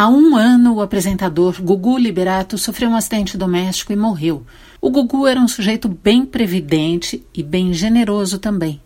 Há um ano, o apresentador Gugu Liberato sofreu um acidente doméstico e morreu. O Gugu era um sujeito bem previdente e bem generoso também.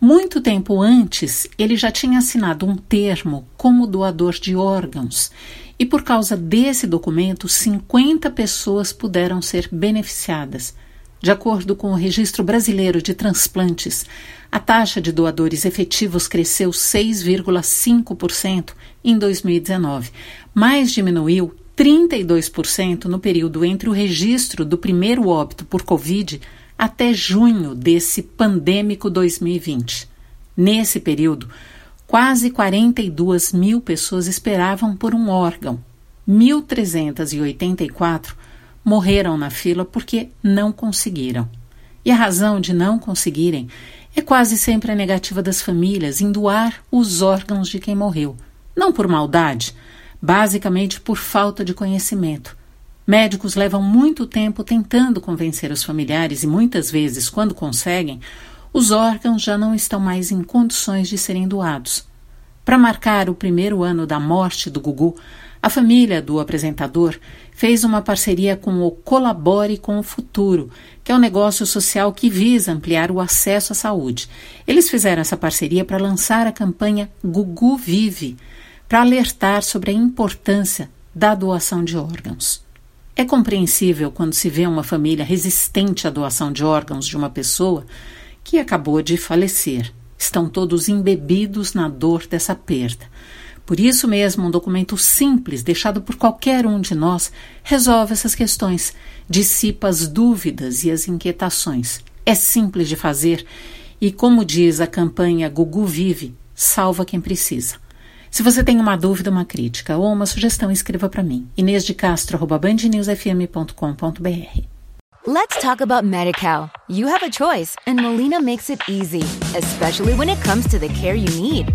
Muito tempo antes, ele já tinha assinado um termo como doador de órgãos. E por causa desse documento, 50 pessoas puderam ser beneficiadas. De acordo com o Registro Brasileiro de Transplantes, a taxa de doadores efetivos cresceu 6,5% em 2019, mas diminuiu 32% no período entre o registro do primeiro óbito por Covid até junho desse pandêmico 2020. Nesse período, quase 42 mil pessoas esperavam por um órgão. 1.384 morreram na fila porque não conseguiram. E a razão de não conseguirem é quase sempre a negativa das famílias em doar os órgãos de quem morreu. Não por maldade, basicamente por falta de conhecimento. Médicos levam muito tempo tentando convencer os familiares e muitas vezes, quando conseguem, os órgãos já não estão mais em condições de serem doados. Para marcar o primeiro ano da morte do Gugu, a família do apresentador fez uma parceria com o Colabore com o Futuro, que é um negócio social que visa ampliar o acesso à saúde. Eles fizeram essa parceria para lançar a campanha Gugu Vive, para alertar sobre a importância da doação de órgãos. É compreensível quando se vê uma família resistente à doação de órgãos de uma pessoa que acabou de falecer. Estão todos embebidos na dor dessa perda. Por isso mesmo, um documento simples, deixado por qualquer um de nós, resolve essas questões, dissipa as dúvidas e as inquietações. É simples de fazer e, como diz a campanha Gugu Vive, salva quem precisa. Se você tem uma dúvida, uma crítica ou uma sugestão, escreva para mim. Inês de Castro, bandnewsfm.com.br. Let's talk about MediCal. You have a choice, and Molina makes it easy, especially when it comes to the care you need.